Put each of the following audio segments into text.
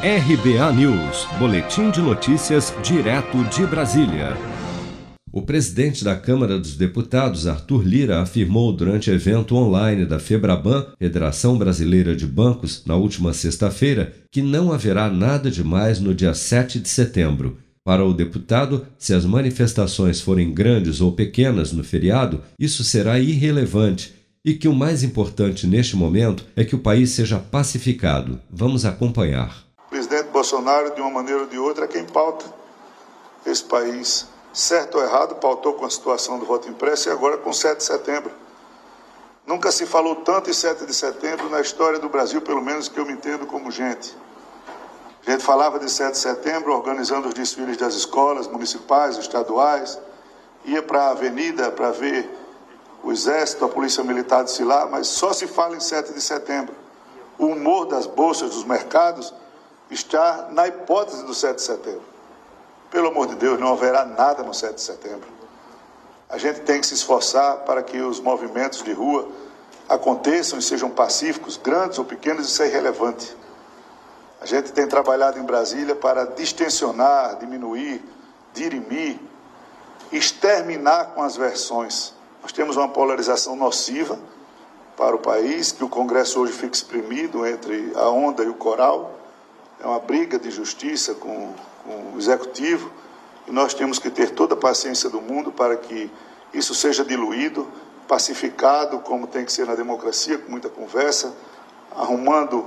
RBA News, Boletim de Notícias, direto de Brasília. O presidente da Câmara dos Deputados, Arthur Lira, afirmou durante evento online da Febraban, Federação Brasileira de Bancos, na última sexta-feira, que não haverá nada demais no dia 7 de setembro. Para o deputado, se as manifestações forem grandes ou pequenas no feriado, isso será irrelevante e que o mais importante neste momento é que o país seja pacificado. Vamos acompanhar. Bolsonaro, de uma maneira ou de outra, é quem pauta esse país. Certo ou errado, pautou com a situação do voto impresso e agora com 7 de setembro. Nunca se falou tanto em 7 de setembro na história do Brasil, pelo menos que eu me entendo como gente. A gente falava de 7 de setembro organizando os desfiles das escolas municipais, estaduais, ia para a avenida para ver o Exército, a Polícia Militar de lá, mas só se fala em 7 de setembro. O humor das bolsas, dos mercados, está na hipótese do 7 de setembro. Pelo amor de Deus, não haverá nada no 7 de setembro. A gente tem que se esforçar para que os movimentos de rua aconteçam e sejam pacíficos, grandes ou pequenos, isso é irrelevante. A gente tem trabalhado em Brasília para distensionar, diminuir, dirimir, exterminar com as versões nós temos uma polarização nociva para o país, que o Congresso hoje fica exprimido entre a onda e o coral. É uma briga de justiça com, com o Executivo e nós temos que ter toda a paciência do mundo para que isso seja diluído, pacificado, como tem que ser na democracia, com muita conversa, arrumando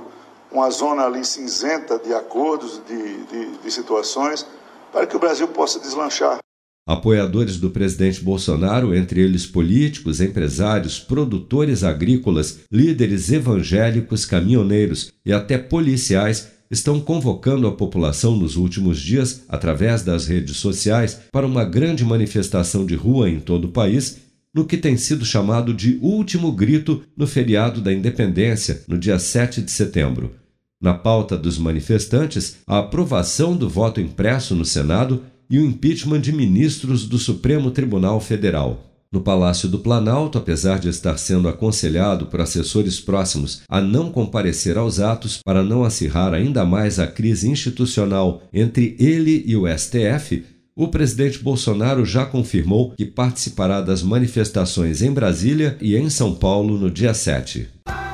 uma zona ali cinzenta de acordos, de, de, de situações, para que o Brasil possa deslanchar. Apoiadores do presidente Bolsonaro, entre eles políticos, empresários, produtores agrícolas, líderes evangélicos, caminhoneiros e até policiais, estão convocando a população nos últimos dias, através das redes sociais, para uma grande manifestação de rua em todo o país, no que tem sido chamado de último grito no feriado da Independência, no dia 7 de setembro. Na pauta dos manifestantes, a aprovação do voto impresso no Senado e o impeachment de ministros do Supremo Tribunal Federal. No Palácio do Planalto, apesar de estar sendo aconselhado por assessores próximos a não comparecer aos atos para não acirrar ainda mais a crise institucional entre ele e o STF, o presidente Bolsonaro já confirmou que participará das manifestações em Brasília e em São Paulo no dia 7.